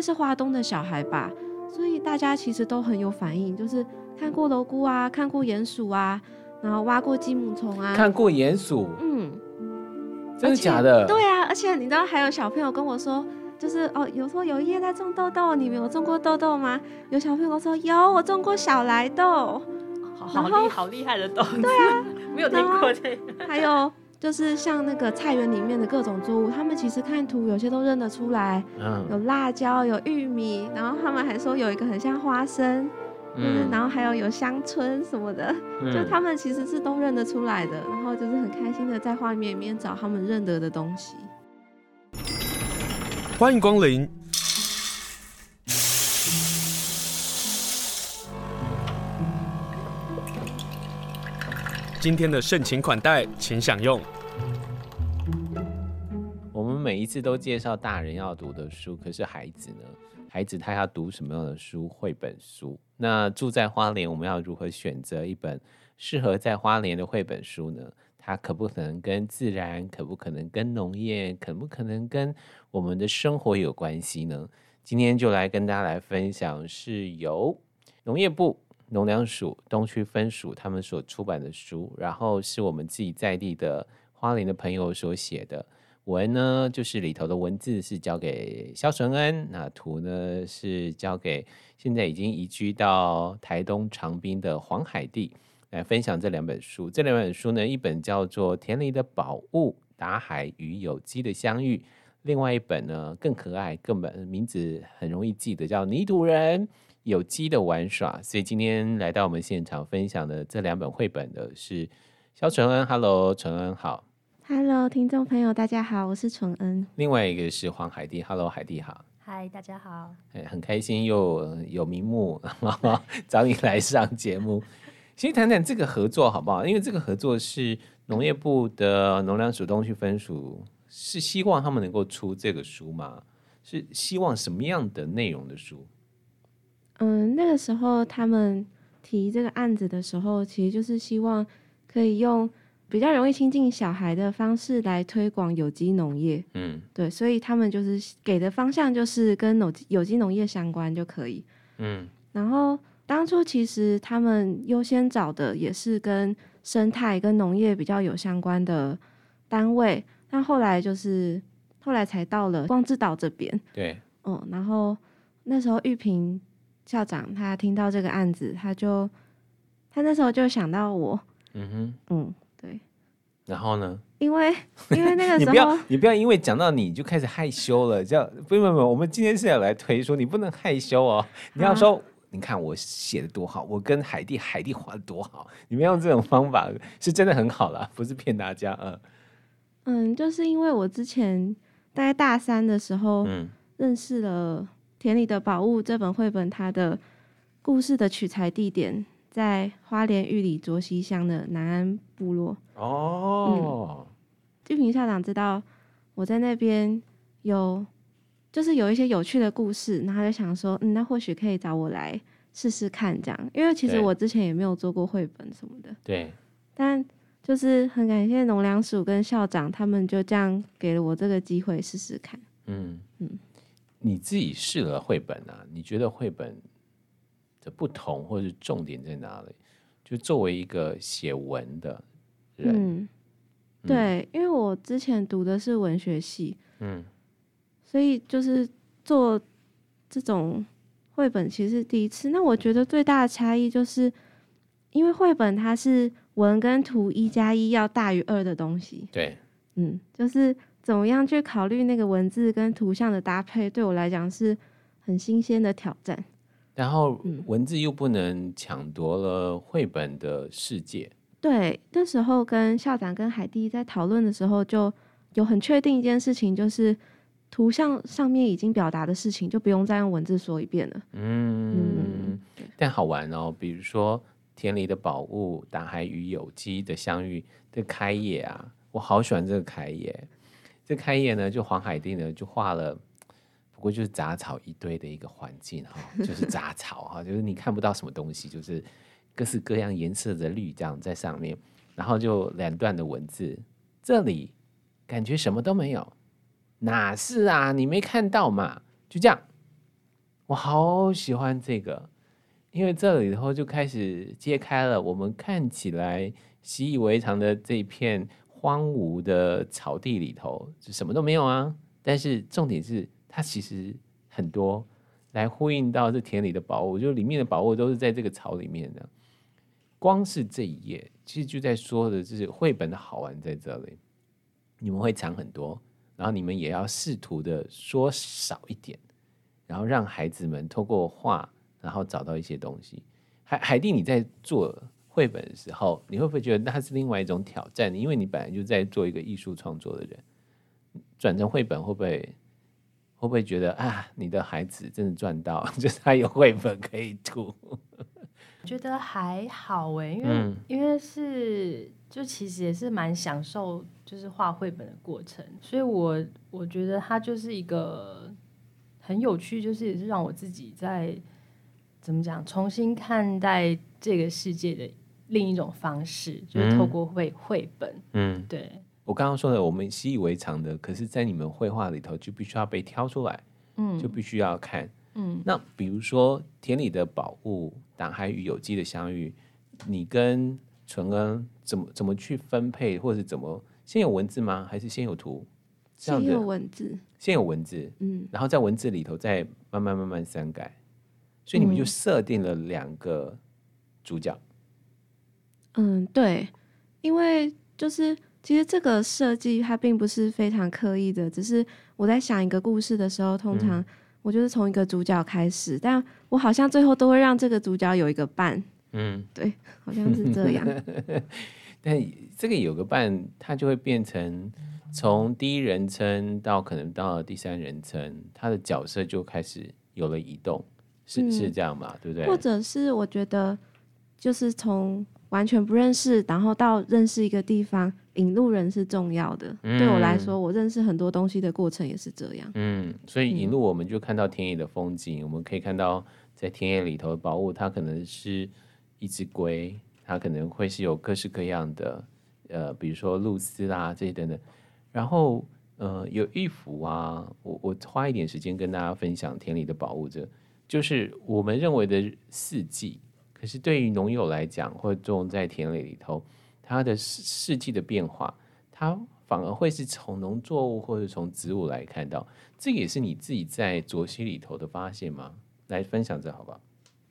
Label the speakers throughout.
Speaker 1: 是花东的小孩吧，所以大家其实都很有反应，就是看过蝼蛄啊，看过鼹鼠啊，然后挖过鸡母虫啊，
Speaker 2: 看过鼹鼠，
Speaker 1: 嗯，
Speaker 2: 真的假的？
Speaker 1: 对啊，而且你知道还有小朋友跟我说，就是哦，有说有一叶在种豆豆，你们有种过豆豆吗？有小朋友说有，我种过小来豆，
Speaker 3: 好好厉好厉害的豆子，
Speaker 1: 对啊，
Speaker 3: 没有听过这个，
Speaker 1: 还有。就是像那个菜园里面的各种作物，他们其实看图有些都认得出来。嗯，有辣椒，有玉米，然后他们还说有一个很像花生，嗯，然后还有有香椿什么的，嗯，就他们其实是都认得出来的。然后就是很开心的在画面里面找他们认得的东西。
Speaker 4: 欢迎光临。今天的盛情款待，请享用。
Speaker 2: 我们每一次都介绍大人要读的书，可是孩子呢？孩子他要读什么样的书？绘本书。那住在花莲，我们要如何选择一本适合在花莲的绘本书呢？它可不可能跟自然？可不可能跟农业？可不可能跟我们的生活有关系呢？今天就来跟大家来分享，是由农业部。农粮署东区分署他们所出版的书，然后是我们自己在地的花莲的朋友所写的文呢，就是里头的文字是交给萧纯恩，那图呢是交给现在已经移居到台东长滨的黄海地来分享这两本书。这两本书呢，一本叫做《田里的宝物：打海与有机的相遇》，另外一本呢更可爱，更本名字很容易记得，叫《泥土人》。有机的玩耍，所以今天来到我们现场分享的这两本绘本的是肖纯恩。Hello，纯恩好。
Speaker 1: Hello，听众朋友大家好，我是纯恩。
Speaker 2: 另外一个是黄海蒂。Hello，海蒂好。
Speaker 3: Hi，大家好。
Speaker 2: 哎很开心又有名目 找你来上节目。先谈谈这个合作好不好？因为这个合作是农业部的农粮署东区分署，是希望他们能够出这个书吗？是希望什么样的内容的书？
Speaker 1: 嗯，那个时候他们提这个案子的时候，其实就是希望可以用比较容易亲近小孩的方式来推广有机农业。嗯，对，所以他们就是给的方向就是跟有有机农业相关就可以。嗯，然后当初其实他们优先找的也是跟生态跟农业比较有相关的单位，但后来就是后来才到了光之岛这边。
Speaker 2: 对，
Speaker 1: 嗯，然后那时候玉萍。校长他听到这个案子，他就他那时候就想到我，嗯哼，嗯，对。
Speaker 2: 然后呢？
Speaker 1: 因为 因为那个时候，你
Speaker 2: 不要你不要因为讲到你就开始害羞了，这样不不不，我们今天是要来推说你不能害羞哦，你要说，啊、你看我写的多好，我跟海蒂海蒂画的多好，你们用这种方法是真的很好啦，不是骗大家，嗯
Speaker 1: 嗯，就是因为我之前大概大三的时候，嗯，认识了。田里的宝物这本绘本，它的故事的取材地点在花莲玉里卓溪乡的南安部落。哦，玉平校长知道我在那边有，就是有一些有趣的故事，然后就想说，嗯，那或许可以找我来试试看，这样，因为其实我之前也没有做过绘本什么的。
Speaker 2: 对。
Speaker 1: 但就是很感谢农粮署跟校长，他们就这样给了我这个机会试试看。嗯嗯。
Speaker 2: 你自己试了绘本啊？你觉得绘本的不同或者是重点在哪里？就作为一个写文的人，
Speaker 1: 嗯，对，因为我之前读的是文学系，嗯，所以就是做这种绘本其实是第一次。那我觉得最大的差异就是，因为绘本它是文跟图一加一要大于二的东西，
Speaker 2: 对，
Speaker 1: 嗯，就是。怎么样去考虑那个文字跟图像的搭配，对我来讲是很新鲜的挑战。
Speaker 2: 然后文字又不能抢夺了绘本的世界。
Speaker 1: 对，那时候跟校长跟海蒂在讨论的时候，就有很确定一件事情，就是图像上面已经表达的事情，就不用再用文字说一遍了。嗯，
Speaker 2: 嗯，但好玩哦，比如说田里的宝物，打海与有机的相遇的开业啊，我好喜欢这个开页。这开业呢，就黄海地呢就画了，不过就是杂草一堆的一个环境哈，就是杂 草哈，就是你看不到什么东西，就是各式各样颜色的绿这样在上面，然后就两段的文字，这里感觉什么都没有，哪是啊？你没看到嘛？就这样，我好喜欢这个，因为这里头就开始揭开了我们看起来习以为常的这一片荒芜的草地里头，就什么都没有啊。但是重点是，它其实很多来呼应到这田里的宝物，就里面的宝物都是在这个草里面的。光是这一页，其实就在说的就是绘本的好玩在这里。你们会藏很多，然后你们也要试图的说少一点。然后让孩子们透过画，然后找到一些东西。海海蒂，你在做绘本的时候，你会不会觉得那是另外一种挑战？因为你本来就在做一个艺术创作的人，转成绘本会不会会不会觉得啊，你的孩子真的赚到，就是他有绘本可以读？
Speaker 3: 觉得还好哎，因为、
Speaker 2: 嗯、因为
Speaker 3: 是就其实也是蛮享受就是画绘本的过程，所以我我觉得它就是一个。很有趣，就是也是让我自己在怎么讲，重新看待这个世界的另一种方式，就是透过绘绘本。嗯，对。
Speaker 2: 我刚刚说的，我们习以为常的，可是，在你们绘画里头，就必须要被挑出来，嗯，就必须要看，嗯。那比如说田里的宝物，党海与有机的相遇，你跟纯恩怎么怎么去分配，或者是怎么先有文字吗？还是先有图？
Speaker 1: 先有文字，
Speaker 2: 先有文字，嗯，然后在文字里头再慢慢慢慢删改，所以你们就设定了两个主角。
Speaker 1: 嗯，对，因为就是其实这个设计它并不是非常刻意的，只是我在想一个故事的时候，通常我就是从一个主角开始，嗯，但我好像最后都会让这个主角有一个伴。嗯，对，好像是这样。
Speaker 2: 但这个有个伴，它就会变成。从第一人称到可能到了第三人称，他的角色就开始有了移动，是、嗯、是这样吧？对不对？
Speaker 1: 或者是我觉得，就是从完全不认识，然后到认识一个地方，引路人是重要的。嗯、对我来说，我认识很多东西的过程也是这样。
Speaker 2: 嗯，所以引路我们就看到田野的风景，嗯、我们可以看到在田野里头的宝物，它可能是一只龟，它可能会是有各式各样的，呃，比如说露丝啦这些等等。然后，呃，有一幅啊，我我花一点时间跟大家分享田里的宝物，这就是我们认为的四季。可是对于农友来讲，或者种在田里里头，它的四四季的变化，它反而会是从农作物或者从植物来看到。这也是你自己在卓溪里头的发现吗？来分享这好不好？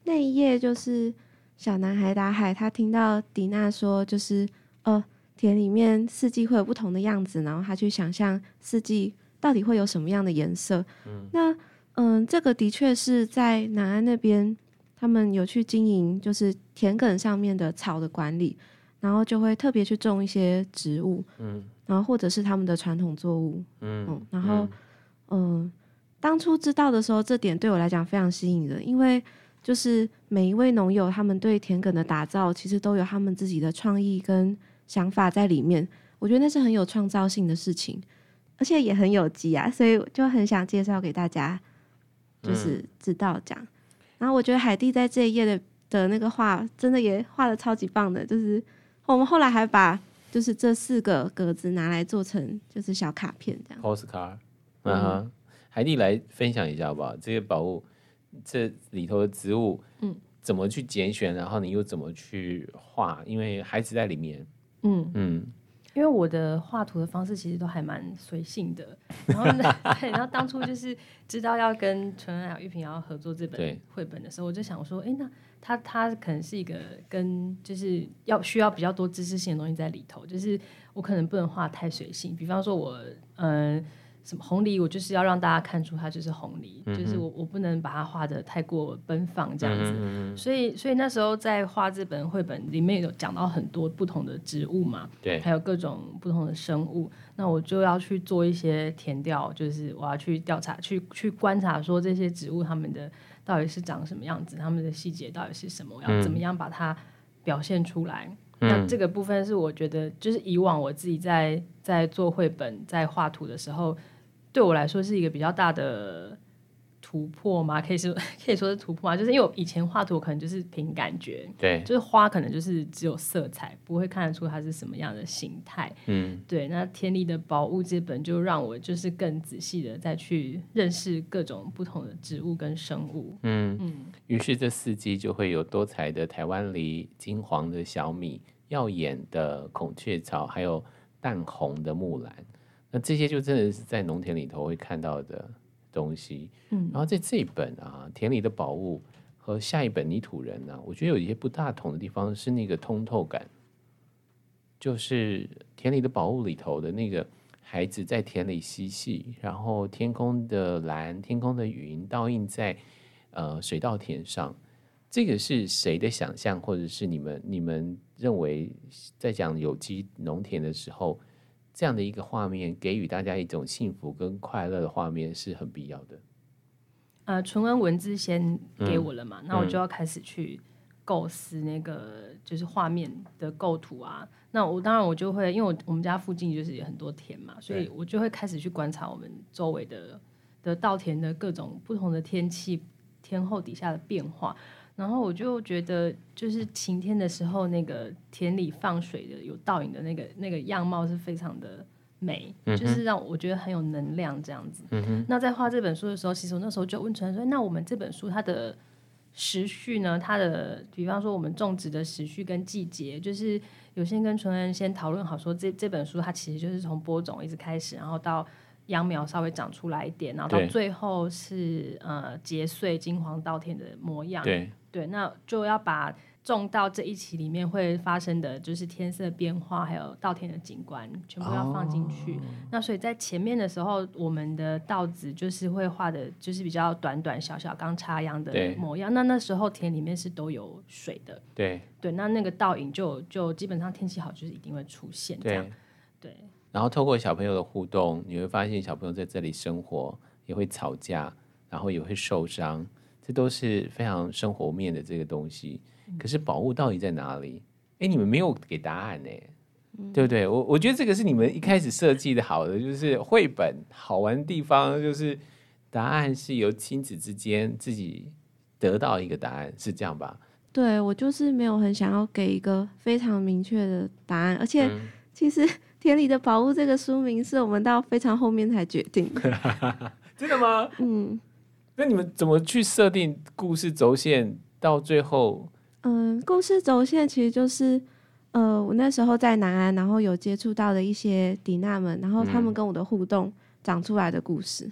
Speaker 1: 那一页就是小男孩打海，他听到迪娜说，就是呃。田里面四季会有不同的样子，然后他去想象四季到底会有什么样的颜色。嗯，那嗯，这个的确是在南安那边，他们有去经营，就是田埂上面的草的管理，然后就会特别去种一些植物。嗯，然后或者是他们的传统作物。嗯，嗯，然后嗯，当初知道的时候，这点对我来讲非常吸引人，因为就是每一位农友，他们对田埂的打造，其实都有他们自己的创意跟。想法在里面，我觉得那是很有创造性的事情，而且也很有机啊，所以就很想介绍给大家，就是知道这样。嗯、然后我觉得海蒂在这一页的的那个画，真的也画得超级棒的，就是我们后来还把就是这四个格子拿来做成就是小卡片这样。
Speaker 2: Postcard，嗯哼，海蒂来分享一下好不好？这些宝物，这里头的植物，嗯，怎么去拣选，然后你又怎么去画？因为孩子在里面。
Speaker 3: 嗯嗯，因为我的画图的方式其实都还蛮随性的，然后呢，对，然后当初就是知道要跟纯恩还有玉萍要合作这本绘本的时候，我就想说，哎，那他他可能是一个跟就是要需要比较多知识性的东西在里头，就是我可能不能画太随性，比方说我嗯。呃什么红梨，我就是要让大家看出它就是红梨，嗯、就是我我不能把它画的太过奔放这样子，所以所以那时候在画这本绘本里面有讲到很多不同的植物嘛，对，还有各种不同的生物，那我就要去做一些填调，就是我要去调查，去去观察说这些植物它们的到底是长什么样子，它们的细节到底是什么，我要怎么样把它表现出来。嗯、那这个部分是我觉得就是以往我自己在在做绘本在画图的时候。对我来说是一个比较大的突破吗？可以说 可以说是突破吗？就是因为我以前画图可能就是凭感觉，
Speaker 2: 对，
Speaker 3: 就是花可能就是只有色彩，不会看得出它是什么样的形态。嗯，对。那天地的宝物这本就让我就是更仔细的再去认识各种不同的植物跟生物。
Speaker 2: 嗯嗯。于是这四季就会有多彩的台湾梨、金黄的小米、耀眼的孔雀草，还有淡红的木兰。那这些就真的是在农田里头会看到的。东西，嗯，然后在这一本啊，田里的宝物和下一本泥土人呢、啊，我觉得有一些不大同的地方是那个通透感，就是田里的宝物里头的那个孩子在田里嬉戏，然后天空的蓝、天空的云倒映在呃水稻田上，这个是谁的想象，或者是你们你们认为在讲有机农田的时候？这样的一个画面，给予大家一种幸福跟快乐的画面是很必要的。
Speaker 3: 呃，纯文文字先给我了嘛，嗯、那我就要开始去构思那个就是画面的构图啊。嗯、那我当然我就会，因为我我们家附近就是有很多田嘛，所以我就会开始去观察我们周围的的稻田的各种不同的天气天候底下的变化。然后我就觉得，就是晴天的时候，那个田里放水的有倒影的那个那个样貌是非常的美，嗯、就是让我觉得很有能量这样子。嗯、那在画这本书的时候，其实我那时候就问纯恩说：“那我们这本书它的时序呢？它的比方说我们种植的时序跟季节，就是有先跟纯恩先讨论好说，这这本书它其实就是从播种一直开始，然后到。”秧苗稍微长出来一点，然后到最后是呃结穗金黄稻田的模样。
Speaker 2: 对
Speaker 3: 对，那就要把种到这一期里面会发生的就是天色变化，还有稻田的景观，全部要放进去。哦、那所以在前面的时候，我们的稻子就是会画的，就是比较短短小小刚插秧的模样。那那时候田里面是都有水的。
Speaker 2: 对
Speaker 3: 对，那那个倒影就就基本上天气好就是一定会出现这样。对。对
Speaker 2: 然后透过小朋友的互动，你会发现小朋友在这里生活也会吵架，然后也会受伤，这都是非常生活面的这个东西。可是宝物到底在哪里？哎，你们没有给答案呢，对不对？我我觉得这个是你们一开始设计的好的，就是绘本好玩的地方，就是答案是由亲子之间自己得到一个答案，是这样吧？
Speaker 1: 对，我就是没有很想要给一个非常明确的答案，而且 其实。田里的宝物这个书名是我们到非常后面才决定的，
Speaker 2: 真的吗？嗯，那你们怎么去设定故事轴线到最后？
Speaker 1: 嗯，故事轴线其实就是，呃，我那时候在南安，然后有接触到的一些迪娜们，然后他们跟我的互动长出来的故事。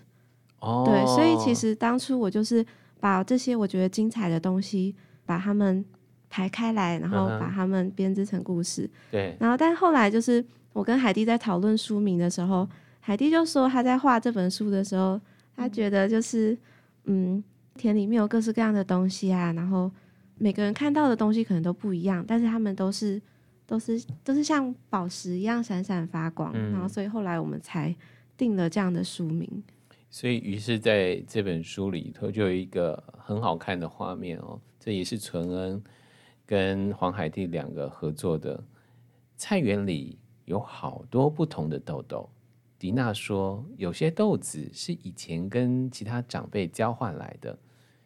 Speaker 1: 哦、嗯，对，所以其实当初我就是把这些我觉得精彩的东西，把它们排开来，然后把它们编织成故事。嗯、
Speaker 2: 对，
Speaker 1: 然后但后来就是。我跟海蒂在讨论书名的时候，海蒂就说他在画这本书的时候，他觉得就是，嗯，田里面有各式各样的东西啊，然后每个人看到的东西可能都不一样，但是他们都是都是都是像宝石一样闪闪发光，嗯、然后所以后来我们才定了这样的书名。
Speaker 2: 所以于是在这本书里头就有一个很好看的画面哦，这也是淳恩跟黄海蒂两个合作的菜园里。有好多不同的豆豆。迪娜说，有些豆子是以前跟其他长辈交换来的。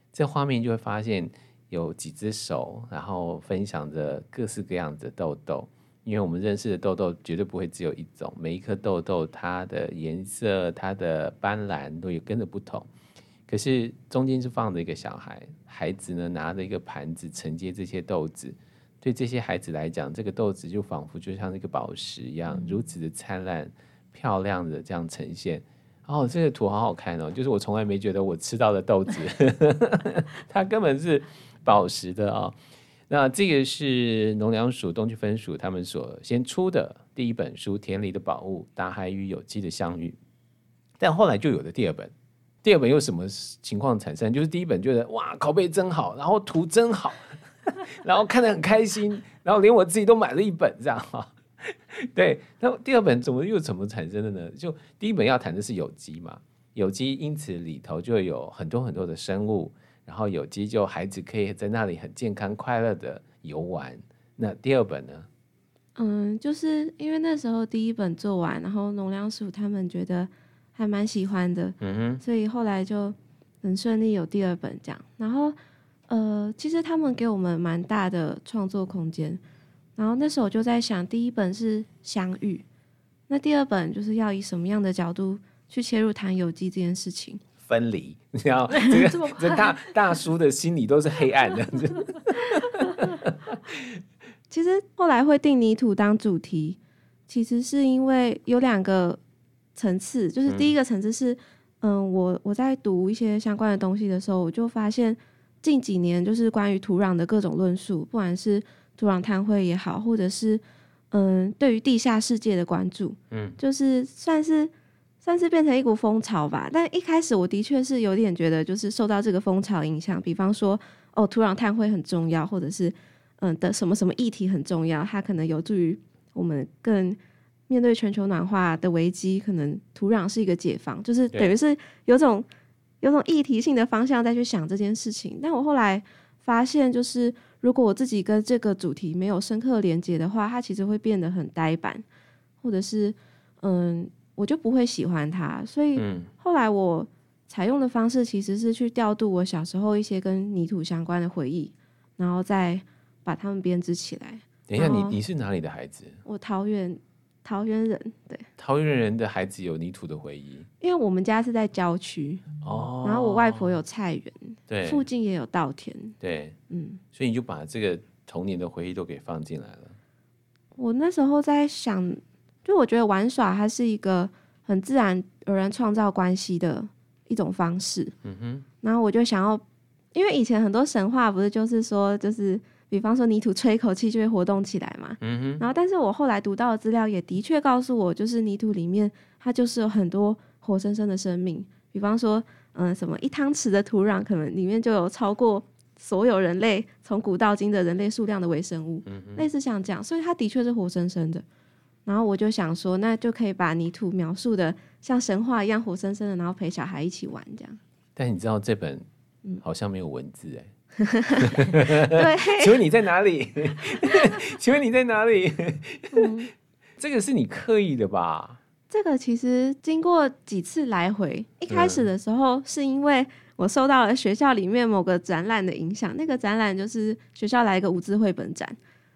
Speaker 2: 这画面就会发现有几只手，然后分享着各式各样的豆豆。因为我们认识的豆豆绝对不会只有一种，每一颗豆豆它的颜色、它的斑斓都有跟着不同。可是中间是放着一个小孩，孩子呢拿着一个盘子承接这些豆子。对这些孩子来讲，这个豆子就仿佛就像那个宝石一样，如此的灿烂、漂亮的这样呈现。哦，这个图好好看哦，就是我从来没觉得我吃到的豆子，它根本是宝石的啊、那这个是农粮署东区分署他们所先出的第一本书《田里的宝物：大海与有机的相遇》，但后来就有了第二本。第二本又什么情况产生？就是第一本觉得哇，拷贝真好，然后图真好。然后看得很开心，然后连我自己都买了一本，这样哈。对，那第二本怎么又怎么产生的呢？就第一本要谈的是有机嘛，有机因此里头就有很多很多的生物，然后有机就孩子可以在那里很健康快乐的游玩。那第二本呢？
Speaker 1: 嗯，就是因为那时候第一本做完，然后农粮署他们觉得还蛮喜欢的，嗯哼，所以后来就很顺利有第二本这样。然后呃，其实他们给我们蛮大的创作空间。然后那时候我就在想，第一本是相遇，那第二本就是要以什么样的角度去切入谈有机这件事情？
Speaker 2: 分离，你知道这个 这大大叔的心里都是黑暗的。
Speaker 1: 其实后来会定泥土当主题，其实是因为有两个层次，就是第一个层次是，嗯，嗯，我我在读一些相关的东西的时候，我就发现近几年就是关于土壤的各种论述，不管是土壤碳汇也好，或者是嗯，对于地下世界的关注，嗯，就是算是算是变成一股风潮吧。但一开始我的确是有点觉得，就是受到这个风潮影响。比方说，哦，土壤碳汇很重要，或者是嗯的什么什么议题很重要，它可能有助于我们更面对全球暖化的危机。可能土壤是一个解放，就是等于是有种有种议题性的方向再去想这件事情。但我后来发现，就是。如果我自己跟这个主题没有深刻连接的话，它其实会变得很呆板，或者是嗯，我就不会喜欢它。所以后来我采用的方式其实是去调度我小时候一些跟泥土相关的回忆，然后再把它们编织起来。
Speaker 2: 等一下，你你是哪里的孩子？
Speaker 1: 我桃园。桃园人，对，
Speaker 2: 桃园人的孩子有泥土的回忆，
Speaker 1: 因为我们家是在郊区哦，然后我外婆有菜园，
Speaker 2: 对，
Speaker 1: 附近也有稻田，
Speaker 2: 对，嗯，所以你就把这个童年的回忆都给放进来了。
Speaker 1: 我那时候在想，就我觉得玩耍它是一个很自然而然创造关系的一种方式，嗯哼，然后我就想要，因为以前很多神话不是就是说就是。比方说泥土吹一口气就会活动起来嘛，嗯哼。然后，但是我后来读到的资料也的确告诉我，就是泥土里面它就是有很多活生生的生命。比方说，嗯，什么一汤匙的土壤可能里面就有超过所有人类从古到今的人类数量的微生物，嗯哼。类似像这样，所以它的确是活生生的。然后我就想说，那就可以把泥土描述的像神话一样活生生的，然后陪小孩一起玩这样。
Speaker 2: 但你知道这本好像没有文字哎。
Speaker 1: 对，
Speaker 2: 请问你在哪里？请问你在哪里？嗯，这个是你刻意的吧？
Speaker 1: 这个其实经过几次来回，一开始的时候是因为我受到了学校里面某个展览的影响。那个展览就是学校来一个无字绘本展，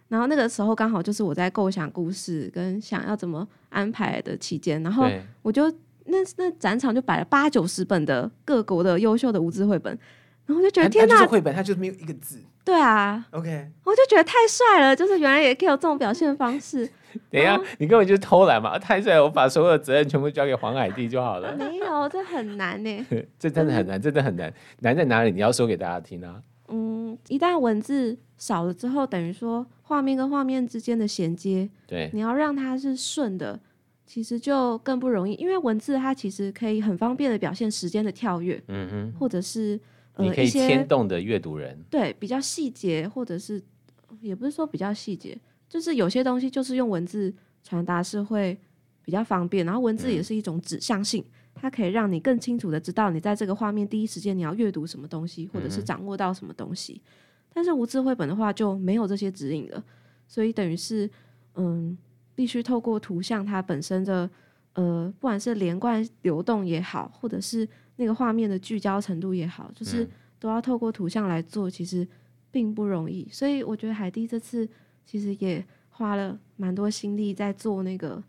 Speaker 1: 然后那个时候刚好就是我在构想故事跟想要怎么安排的期间，然后我就那那展场就摆了八九十本的各国的优秀的无字绘本。然后我就觉得天哪，
Speaker 2: 绘本，它就是没有一个字。
Speaker 1: 对啊
Speaker 2: ，OK，
Speaker 1: 我就觉得太帅了，就是原来也可以有这种表现方式。
Speaker 2: 等一下，你根本就是偷懒嘛！太帅，我把所有的责任全部交给黄海蒂就好了。
Speaker 1: 没有，这很难呢。
Speaker 2: 这真的很难，真的很难。难在哪里？你要说给大家听啊。
Speaker 1: 嗯，一旦文字少了之后，等于说画面跟画面之间的衔接，
Speaker 2: 对，
Speaker 1: 你要让它是顺的，其实就更不容易。因为文字它其实可以很方便的表现时间的跳跃，嗯哼，或者是。
Speaker 2: 你可以牵动的阅读人，
Speaker 1: 对，比较细节，或者是也不是说比较细节，就是有些东西就是用文字传达是会比较方便，然后文字也是一种指向性，嗯、它可以让你更清楚的知道你在这个画面第一时间你要阅读什么东西，或者是掌握到什么东西。嗯、但是无字绘本的话就没有这些指引了，所以等于是嗯，必须透过图像它本身的呃，不管是连贯流动也好，或者是。那个画面的聚焦程度也好，就是都要透过图像来做，其实并不容易。所以我觉得海蒂这次其实也花了蛮多心力在做那个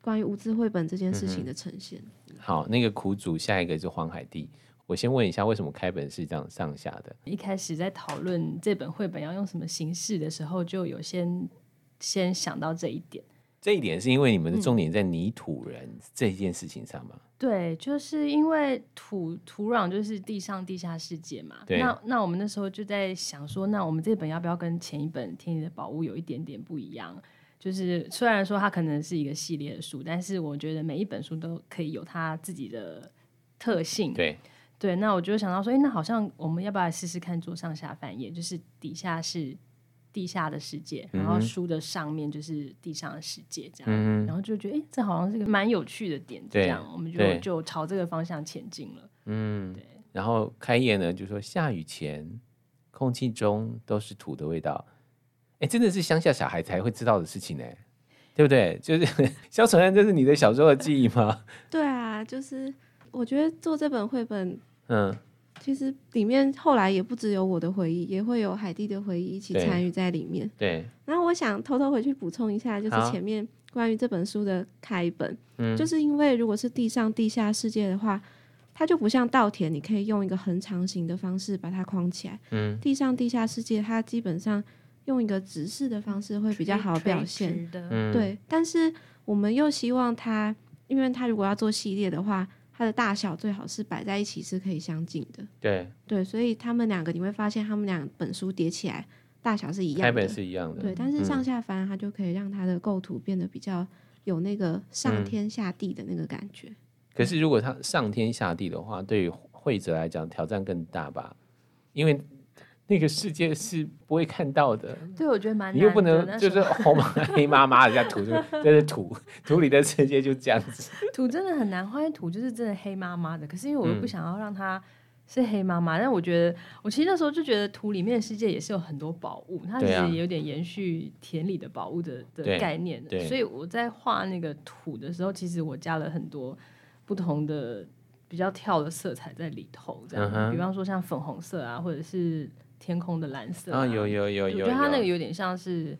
Speaker 1: 关于无字绘本这件事情的呈现。
Speaker 2: 嗯、好，那个苦主，下一个就是黄海蒂。我先问一下，为什么开本是这样上下的？
Speaker 3: 一开始在讨论这本绘本要用什么形式的时候，就有先先想到这一点。
Speaker 2: 这一点是因为你们的重点在泥土人这件事情上吗？嗯、
Speaker 3: 对，就是因为土土壤就是地上地下世界嘛。对。那那我们那时候就在想说，那我们这本要不要跟前一本《天里的宝物》有一点点不一样？就是虽然说它可能是一个系列的书，但是我觉得每一本书都可以有它自己的特性。
Speaker 2: 对。
Speaker 3: 对，那我就想到说，哎，那好像我们要不要试试看做上下翻页？就是底下是。地下的世界，然后书的上面就是地上的世界，这样，嗯、然后就觉得，哎，这好像是个蛮有趣的点，这样，我们就就朝这个方向前进了。
Speaker 2: 嗯，对。然后开业呢，就说下雨前，空气中都是土的味道，哎，真的是乡下小孩才会知道的事情呢，对不对？就是 肖承恩，这是你的小时候的记忆吗？
Speaker 1: 对啊，就是我觉得做这本绘本，嗯，其实里面后来也不只有我的回忆，也会有海蒂的回忆一起参与在里面。
Speaker 2: 对。
Speaker 1: 然后我想偷偷回去补充一下，就是前面关于这本书的开本，
Speaker 2: 嗯，
Speaker 1: 就是因为如果是地上地下世界的话，它就不像稻田，你可以用一个横长形的方式把它框起来。
Speaker 2: 嗯。
Speaker 1: 地上地下世界，它基本上用一个直视的方式会比较好表现。
Speaker 2: 的。
Speaker 1: 对，但是我们又希望它，因为它如果要做系列的话。它的大小最好是摆在一起是可以相近的，
Speaker 2: 对。
Speaker 1: 对，所以他们两个你会发现，他们两本书叠起来大小是一样的，
Speaker 2: 开本是一样的，
Speaker 1: 对，但是上下翻它就可以让它的构图变得比较有那个上天下地的那个感觉。
Speaker 2: 嗯、可是如果它上天下地的话，对于会者来讲挑战更大吧，因为。那个世界是不会看到的，
Speaker 3: 对，我觉得蛮。
Speaker 2: 你又不能就是 红黑麻麻的在土，这这是 土土里的世界就这样子。
Speaker 3: 土真的很难画，土就是真的黑麻麻的。可是因为我又不想要让它是黑麻麻，嗯、但我觉得我其实那时候就觉得土里面的世界也是有很多宝物，它其实也有点延续田里的宝物的的概念。所以我在画那个土的时候，其实我加了很多不同的比较跳的色彩在里头，这样、嗯，比方说像粉红色啊，或者是。天空的蓝色啊，
Speaker 2: 哦、有有有有，有，我觉得
Speaker 3: 它那个有点像是，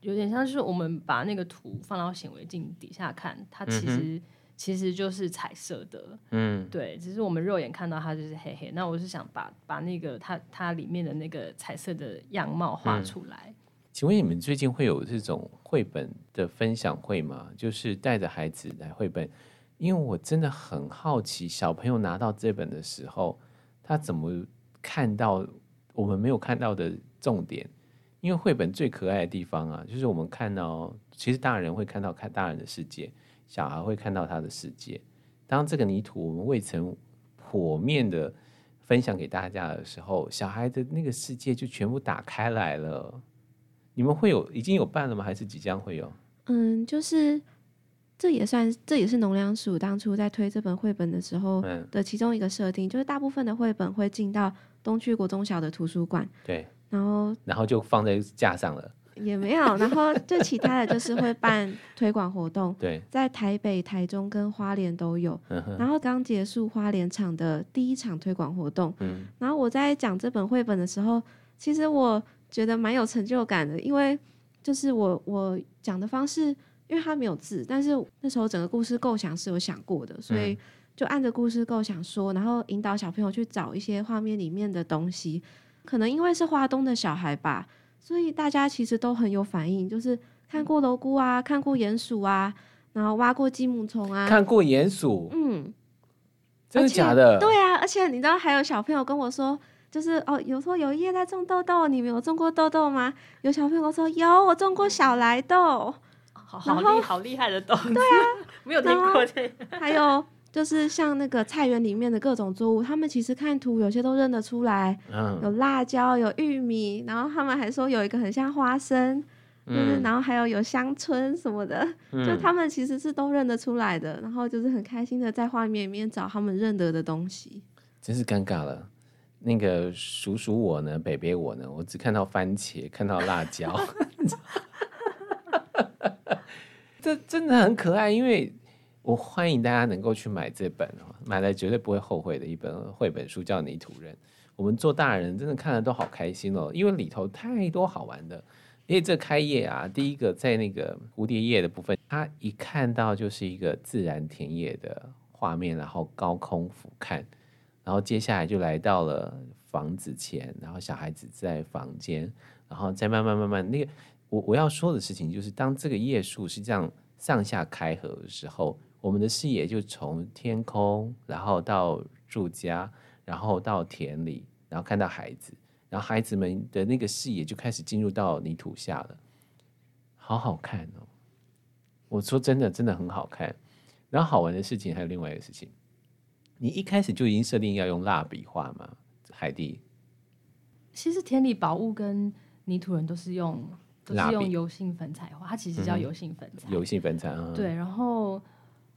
Speaker 3: 有点像是我们把那个图放到显微镜底下看，它其实、嗯、其实就是彩色的，
Speaker 2: 嗯，
Speaker 3: 对，只是我们肉眼看到它就是黑黑。那我是想把把那个它它里面的那个彩色的样貌画出来。
Speaker 2: 嗯、请问你们最近会有这种绘本的分享会吗？就是带着孩子来绘本，因为我真的很好奇，小朋友拿到这本的时候，他怎么看到？我们没有看到的重点，因为绘本最可爱的地方啊，就是我们看到，其实大人会看到看大人的世界，小孩会看到他的世界。当这个泥土我们未曾剖面的分享给大家的时候，小孩的那个世界就全部打开来了。你们会有已经有办了吗？还是即将会有？
Speaker 1: 嗯，就是这也算，这也是农粮署当初在推这本绘本的时候的其中一个设定，就是大部分的绘本会进到。东区国中小的图书馆，
Speaker 2: 对，
Speaker 1: 然后
Speaker 2: 然后就放在架上了，
Speaker 1: 也没有，然后最其他的就是会办推广活动，
Speaker 2: 对，
Speaker 1: 在台北、台中跟花莲都有，
Speaker 2: 嗯、
Speaker 1: 然后刚结束花莲场的第一场推广活动，
Speaker 2: 嗯，
Speaker 1: 然后我在讲这本绘本的时候，其实我觉得蛮有成就感的，因为就是我我讲的方式，因为它没有字，但是那时候整个故事构想是有想过的，所以。嗯就按着故事构想说，然后引导小朋友去找一些画面里面的东西。可能因为是花东的小孩吧，所以大家其实都很有反应，就是看过蝼菇啊，看过鼹鼠啊，然后挖过积木虫啊，
Speaker 2: 看过鼹鼠，
Speaker 1: 嗯，
Speaker 2: 真的假的？
Speaker 1: 对啊，而且你知道还有小朋友跟我说，就是哦，有说有一页在种豆豆，你们有种过豆豆吗？有小朋友说有，我种过小莱豆，
Speaker 3: 好好厉好厉害的豆，
Speaker 1: 对啊，
Speaker 3: 没有听过这个，
Speaker 1: 还有。就是像那个菜园里面的各种作物，他们其实看图有些都认得出来，
Speaker 2: 嗯，
Speaker 1: 有辣椒，有玉米，然后他们还说有一个很像花生，就是、嗯、然后还有有香椿什么的，
Speaker 2: 嗯，
Speaker 1: 就他们其实是都认得出来的，然后就是很开心的在画面里面找他们认得的东西。
Speaker 2: 真是尴尬了，那个叔叔我呢，北北我呢，我只看到番茄，看到辣椒 这真的很可爱，因为。我欢迎大家能够去买这本，买来绝对不会后悔的一本绘本书，叫《泥土人》。我们做大人真的看了都好开心哦，因为里头太多好玩的。因为这开页啊，第一个在那个蝴蝶页的部分，它一看到就是一个自然田野的画面，然后高空俯瞰，然后接下来就来到了房子前，然后小孩子在房间，然后再慢慢慢慢那个我我要说的事情就是，当这个页数是这样上下开合的时候。我们的视野就从天空，然后到住家，然后到田里，然后看到孩子，然后孩子们的那个视野就开始进入到泥土下了，好好看哦！我说真的，真的很好看。然后好玩的事情还有另外一个事情，你一开始就已经设定要用蜡笔画吗？海蒂？
Speaker 3: 其实田里宝物跟泥土人都是用都是用油性粉彩画，它其实叫油性粉彩，
Speaker 2: 嗯、油性粉彩啊。
Speaker 3: 对，然后。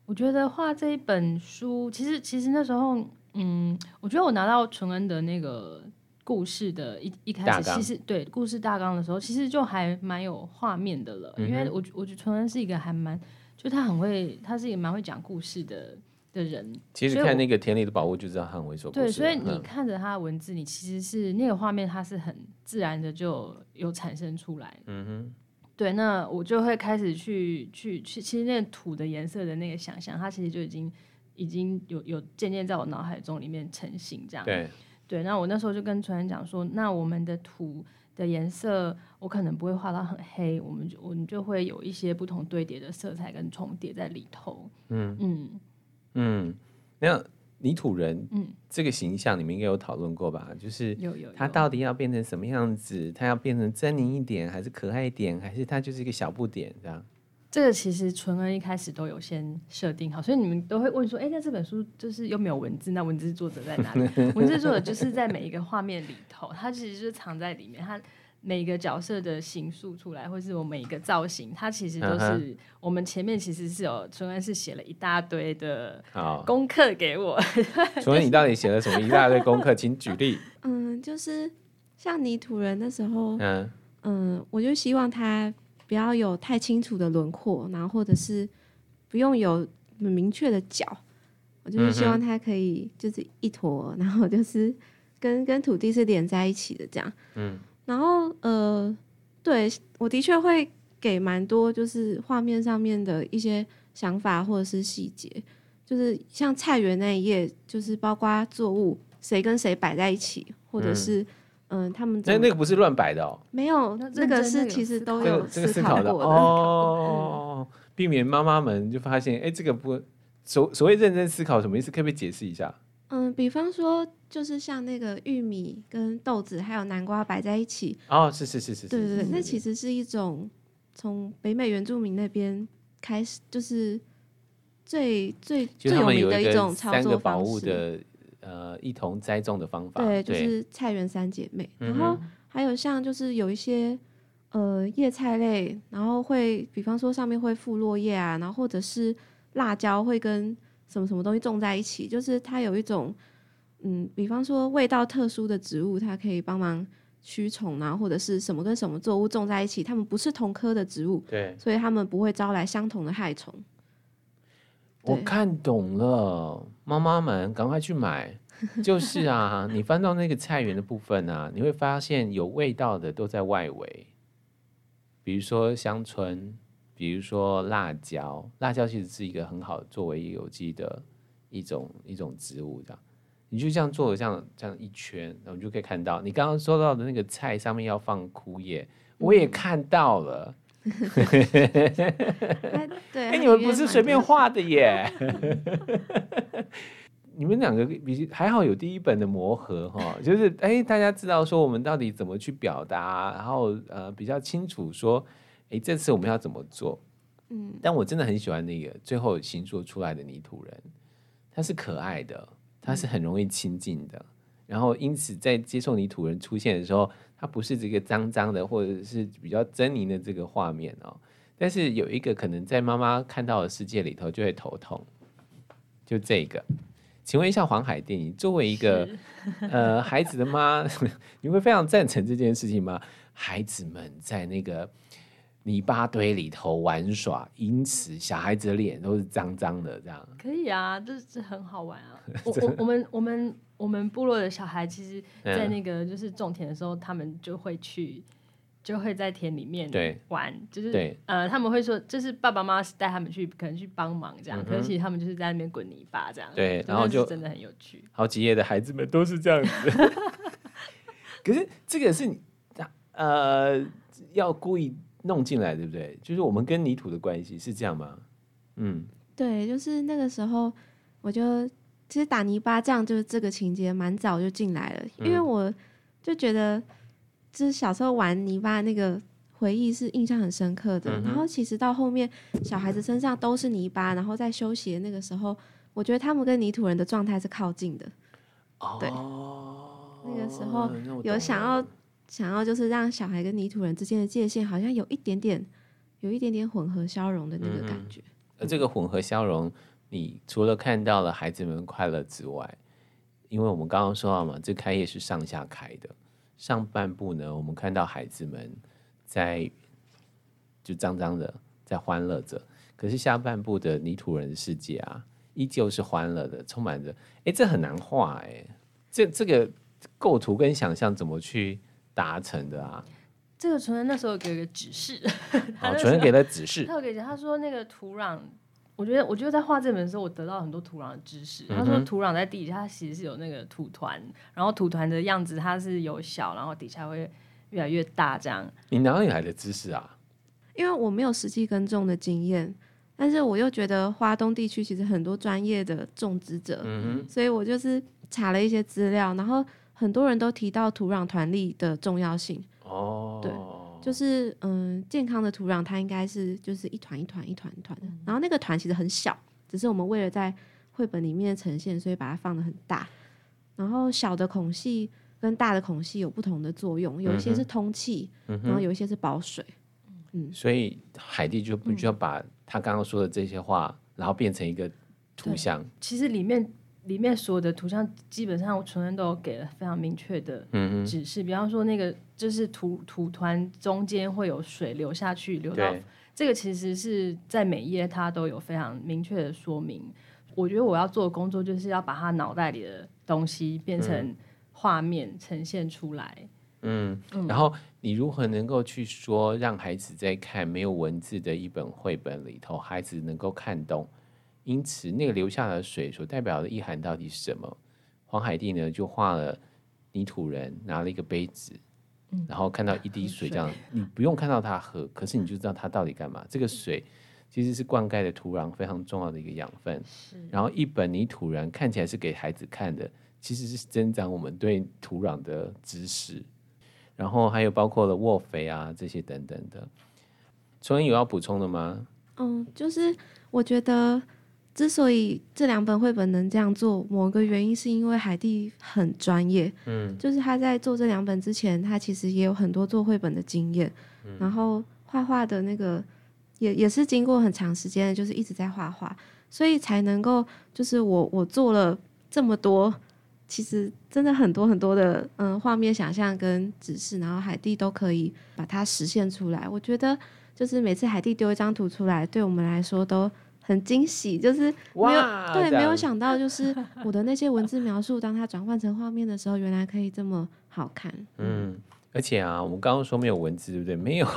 Speaker 3: 我觉得画这一本书，其实其实那时候，嗯，我觉得我拿到淳恩的那个故事的一一开始，其实对故事大纲的时候，其实就还蛮有画面的了。嗯、因为我我觉得淳恩是一个还蛮，就他很会，他是一个蛮会讲故事的的人。
Speaker 2: 其实看那个田里的宝物就知道他很会说故事。
Speaker 3: 对，所以你看着他的文字，你其实是那个画面，它是很自然的就有产生出来。嗯哼。对，那我就会开始去去去，其实那个土的颜色的那个想象，它其实就已经已经有有渐渐在我脑海中里面成型这样。
Speaker 2: 对
Speaker 3: 对，那我那时候就跟传人讲说，那我们的土的颜色，我可能不会画到很黑，我们就我们就会有一些不同堆叠的色彩跟重叠在里头。嗯嗯
Speaker 2: 嗯，那。泥土人，嗯，这个形象你们应该有讨论过吧？就是有有他到底要变成什么样子？他要变成狰狞一点，还是可爱一点，还是他就是一个小不点这样？
Speaker 3: 这个其实纯恩一开始都有先设定好，所以你们都会问说：哎，那这本书就是又没有文字，那文字作者在哪里？文字作者就是在每一个画面里头，他其实就是藏在里面，他。每个角色的形塑出来，或是我每一个造型，它其实都是我们前面其实是有纯恩是写了一大堆的功课给我。
Speaker 2: 春恩，你到底写了什么一大堆功课？请举例。
Speaker 1: 嗯，就是像泥土人的时候，嗯嗯，我就希望他不要有太清楚的轮廓，然后或者是不用有很明确的角，我就是希望他可以就是一坨，然后就是跟跟土地是连在一起的这样。嗯。然后呃，对，我的确会给蛮多，就是画面上面的一些想法或者是细节，就是像菜园那一页，就是包括作物谁跟谁摆在一起，或者是嗯、呃，他们
Speaker 2: 那那个不是乱摆的哦，
Speaker 1: 没有，那个是其实都有思考过的，
Speaker 2: 这个、哦，避免妈妈们就发现，哎，这个不所所谓认真思考什么意思？可不可以解释一下？
Speaker 1: 嗯，比方说，就是像那个玉米跟豆子还有南瓜摆在一起。
Speaker 2: 哦，是是是是，
Speaker 1: 对对对，那其实是一种从北美原住民那边开始，就是最最最有名的一种操作方式
Speaker 2: 的呃一同栽种的方法。
Speaker 1: 对，就是菜园三姐妹。然后还有像就是有一些呃叶菜类，然后会比方说上面会附落叶啊，然后或者是辣椒会跟。什么什么东西种在一起，就是它有一种，嗯，比方说味道特殊的植物，它可以帮忙驱虫啊，或者是什么跟什么作物种在一起，它们不是同科的植物，
Speaker 2: 对，
Speaker 1: 所以它们不会招来相同的害虫。
Speaker 2: 我看懂了，妈妈们赶快去买，就是啊，你翻到那个菜园的部分啊，你会发现有味道的都在外围，比如说香椿。比如说辣椒，辣椒其实是一个很好作为有机的一种一种植物，这样你就这样做这样这样一圈，然后你就可以看到你刚刚说到的那个菜上面要放枯叶，我也看到了。
Speaker 1: 对，
Speaker 2: 哎，你们不是随便画的耶？你们两个比还好有第一本的磨合哈，就是哎，大家知道说我们到底怎么去表达，然后呃比较清楚说。哎，这次我们要怎么做？嗯，但我真的很喜欢那个最后形塑出来的泥土人，他是可爱的，他是很容易亲近的，嗯、然后因此在接受泥土人出现的时候，它不是这个脏脏的或者是比较狰狞的这个画面哦。但是有一个可能在妈妈看到的世界里头就会头痛，就这个。请问一下黄海电影作为一个呃孩子的妈，你会非常赞成这件事情吗？孩子们在那个。泥巴堆里头玩耍，因此小孩子的脸都是脏脏的，这样
Speaker 3: 可以啊，这这很好玩啊。我我我们我们我们部落的小孩，其实，在那个就是种田的时候，嗯、他们就会去，就会在田里面玩，就是呃，他们会说，就是爸爸妈妈带他们去，可能去帮忙这样，嗯、可是其实他们就是在那边滚泥巴这样，
Speaker 2: 对，然后就
Speaker 3: 真的很有趣。
Speaker 2: 好几页的孩子们都是这样子，可是这个是呃要故意。弄进来对不对？就是我们跟泥土的关系是这样吗？嗯，
Speaker 1: 对，就是那个时候，我就其实打泥巴这样，就是这个情节蛮早就进来了，因为我就觉得，就是小时候玩泥巴那个回忆是印象很深刻的。嗯、然后其实到后面，小孩子身上都是泥巴，然后在休息的那个时候，我觉得他们跟泥土人的状态是靠近的。哦，对，那个时候有想要。想要就是让小孩跟泥土人之间的界限好像有一点点，有一点点混合消融的那个感觉。
Speaker 2: 而这个混合消融，你除了看到了孩子们快乐之外，因为我们刚刚说到嘛，这开业是上下开的，上半部呢，我们看到孩子们在就脏脏的在欢乐着，可是下半部的泥土人的世界啊，依旧是欢乐的，充满着。哎，这很难画哎，这这个构图跟想象怎么去达成的啊？
Speaker 3: 这个纯人那时候给个指示，
Speaker 2: 好，纯人给了指示。
Speaker 3: 他有给他说那个土壤，我觉得我觉得在画这本的时候，我得到很多土壤的知识。嗯、他说土壤在地下，它其实是有那个土团，然后土团的样子它是有小，然后底下会越来越大这样。
Speaker 2: 你哪里来的知识啊？
Speaker 1: 因为我没有实际耕种的经验，但是我又觉得华东地区其实很多专业的种植者，嗯、所以我就是查了一些资料，然后很多人都提到土壤团粒的重要性。哦，对，就是嗯，健康的土壤它应该是就是一团一团一团一团的，嗯、然后那个团其实很小，只是我们为了在绘本里面呈现，所以把它放的很大。然后小的孔隙跟大的孔隙有不同的作用，有一些是通气，嗯、然后有一些是保水。
Speaker 2: 嗯，所以海蒂就必须要把他刚刚说的这些话，嗯、然后变成一个图像。
Speaker 3: 其实里面里面所有的图像，基本上我纯恩都有给了非常明确的指示。嗯、比方说那个就是图图团中间会有水流下去，流到这个其实是在每一页它都有非常明确的说明。我觉得我要做的工作就是要把他脑袋里的东西变成画面呈现出来。
Speaker 2: 嗯，然后你如何能够去说，让孩子在看没有文字的一本绘本里头，孩子能够看懂？因此，那个流下的水所代表的意涵到底是什么？黄海蒂呢，就画了泥土人拿了一个杯子，嗯、然后看到一滴水这样，水你不用看到他喝，可是你就知道他到底干嘛。这个水其实是灌溉的土壤非常重要的一个养分。是然后，一本泥土人看起来是给孩子看的，其实是增长我们对土壤的知识。然后还有包括了沃肥啊这些等等的，纯恩有要补充的吗？
Speaker 1: 嗯，就是我觉得之所以这两本绘本能这样做，某个原因是因为海蒂很专业，嗯，就是他在做这两本之前，他其实也有很多做绘本的经验，嗯、然后画画的那个也也是经过很长时间，就是一直在画画，所以才能够就是我我做了这么多。其实真的很多很多的嗯画面想象跟指示，然后海蒂都可以把它实现出来。我觉得就是每次海蒂丢一张图出来，对我们来说都很惊喜，就是没有对没有想到，就是 我的那些文字描述，当它转换成画面的时候，原来可以这么好看。
Speaker 2: 嗯，而且啊，我们刚刚说没有文字，对不对？没有，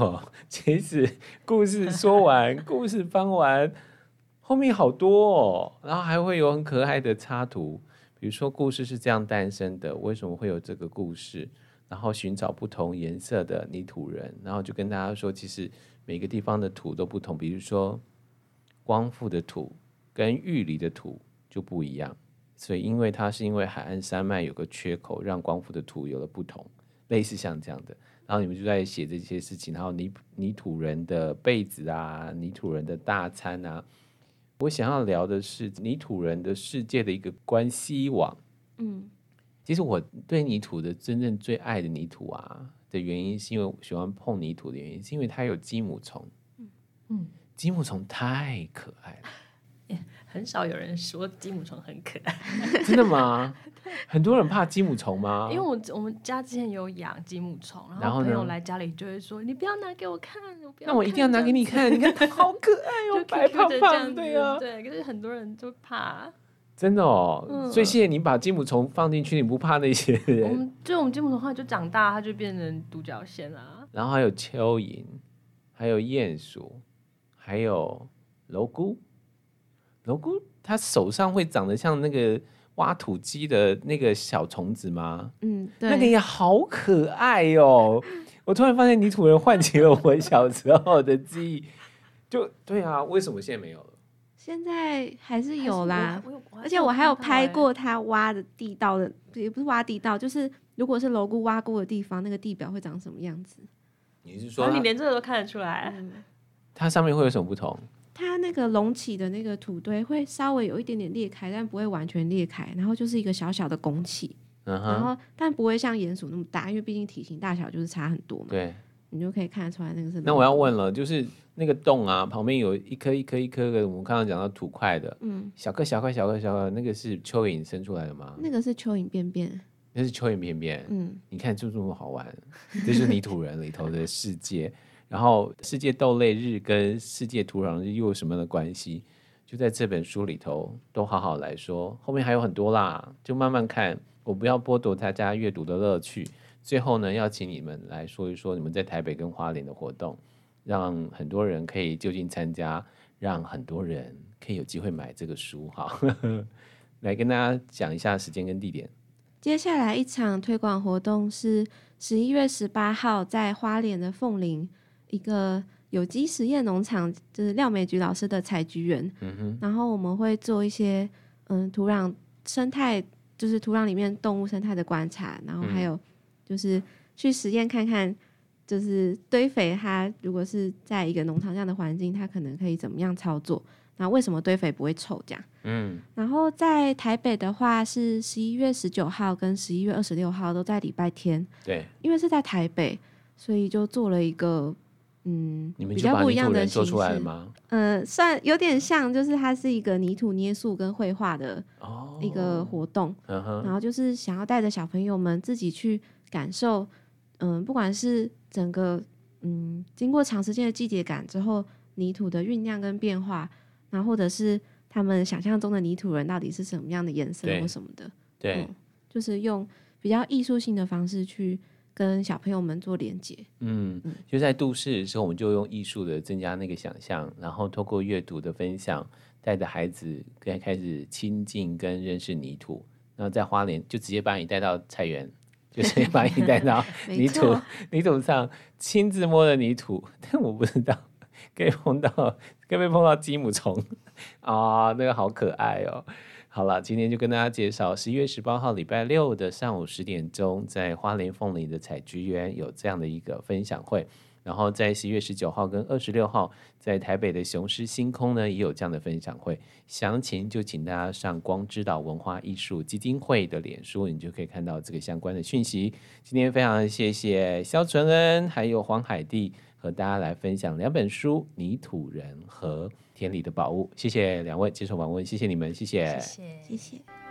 Speaker 2: 其实故事说完，故事翻完，后面好多哦，然后还会有很可爱的插图。比如说，故事是这样诞生的，为什么会有这个故事？然后寻找不同颜色的泥土人，然后就跟大家说，其实每个地方的土都不同。比如说，光复的土跟玉里的土就不一样，所以因为它是因为海岸山脉有个缺口，让光复的土有了不同，类似像这样的。然后你们就在写这些事情，然后泥泥土人的被子啊，泥土人的大餐啊。我想要聊的是泥土人的世界的一个关系网。嗯，其实我对泥土的真正最爱的泥土啊的原因，是因为我喜欢碰泥土的原因，是因为它有鸡母虫。嗯嗯，鸡母虫太可爱了。
Speaker 3: 很少有人说金木虫很可爱，
Speaker 2: 真的吗？很多人怕金木虫吗？
Speaker 3: 因为我我们家之前有养金木虫，然后朋友来家里就会说：“你不要拿给我看，我不要。”
Speaker 2: 那我一定要拿给你看，你看它好可爱哦，白胖胖的呀。
Speaker 3: 对，可是很多人就怕。
Speaker 2: 真的哦，嗯、所以谢谢你把金木虫放进去，你不怕那些人？
Speaker 3: 我们就我们金木虫后来就长大，它就变成独角仙了。
Speaker 2: 然后还有蚯蚓，还有鼹鼠，还有蝼蛄。蝼菇，它手上会长得像那个挖土机的那个小虫子吗？嗯，对，那个也好可爱哦。我突然发现泥土人唤起了我小时候的记忆。就对啊，为什么现在没有了？
Speaker 1: 现在还是有啦，而且我还有拍过他挖的地道的，也不是挖地道，就是如果是蝼菇挖过的地方，那个地表会长什么样子？
Speaker 2: 你是说，
Speaker 3: 你连这个都看得出来？
Speaker 2: 它上面会有什么不同？
Speaker 1: 它那个隆起的那个土堆会稍微有一点点裂开，但不会完全裂开，然后就是一个小小的拱起，嗯、哼然后但不会像鼹鼠那么大，因为毕竟体型大小就是差很多嘛。对，你就可以看得出来那个是。
Speaker 2: 那我要问了，就是那个洞啊，旁边有一颗一颗一颗的，我们刚刚讲到土块的，嗯，小颗小块小块小块，那个是蚯蚓生出来的吗？
Speaker 1: 那个是蚯蚓便便，
Speaker 2: 那是蚯蚓便便，嗯，你看就这么好玩，这是泥土人里头的世界。然后世界豆类日跟世界土壤日又有什么样的关系？就在这本书里头都好好来说，后面还有很多啦，就慢慢看。我不要剥夺大家阅读的乐趣。最后呢，要请你们来说一说你们在台北跟花莲的活动，让很多人可以就近参加，让很多人可以有机会买这个书。哈，来跟大家讲一下时间跟地点。
Speaker 1: 接下来一场推广活动是十一月十八号在花莲的凤林一个有机实验农场，就是廖美菊老师的采菊园。嗯哼。然后我们会做一些嗯土壤生态，就是土壤里面动物生态的观察，然后还有就是去实验看看，就是堆肥它如果是在一个农场这样的环境，它可能可以怎么样操作。那为什么堆肥不会臭？这样，嗯，然后在台北的话是十一月十九号跟十一月二十六号都在礼拜天，
Speaker 2: 对，
Speaker 1: 因为是在台北，所以就做了一个嗯，
Speaker 2: 你们
Speaker 1: 比较不一样的
Speaker 2: 做出来了吗？
Speaker 1: 呃，算有点像，就是它是一个泥土捏塑跟绘画的一个活动，哦，然后就是想要带着小朋友们自己去感受，嗯，不管是整个嗯经过长时间的季节感之后，泥土的酝酿跟变化。然后或者是他们想象中的泥土人到底是什么样的颜色或什么的，
Speaker 2: 对，
Speaker 1: 嗯，就是用比较艺术性的方式去跟小朋友们做连接。
Speaker 2: 嗯，就在都市的时候，我们就用艺术的增加那个想象，然后透过阅读的分享，带着孩子跟开始亲近跟认识泥土。然后在花莲就直接把你带到菜园，就直接把你带到泥土 泥土上，亲自摸着泥土。但我不知道。可以碰到，可不可以碰到鸡母虫啊？那个好可爱哦！好了，今天就跟大家介绍，十一月十八号礼拜六的上午十点钟，在花莲凤梨的采菊园有这样的一个分享会。然后在十一月十九号跟二十六号，在台北的雄狮星空呢也有这样的分享会。详情就请大家上光之岛文化艺术基金会的脸书，你就可以看到这个相关的讯息。今天非常谢谢肖纯恩还有黄海蒂。和大家来分享两本书《泥土人》和《田里的宝物》。谢谢两位接受访问，谢谢你们，谢谢，
Speaker 3: 谢谢。谢谢。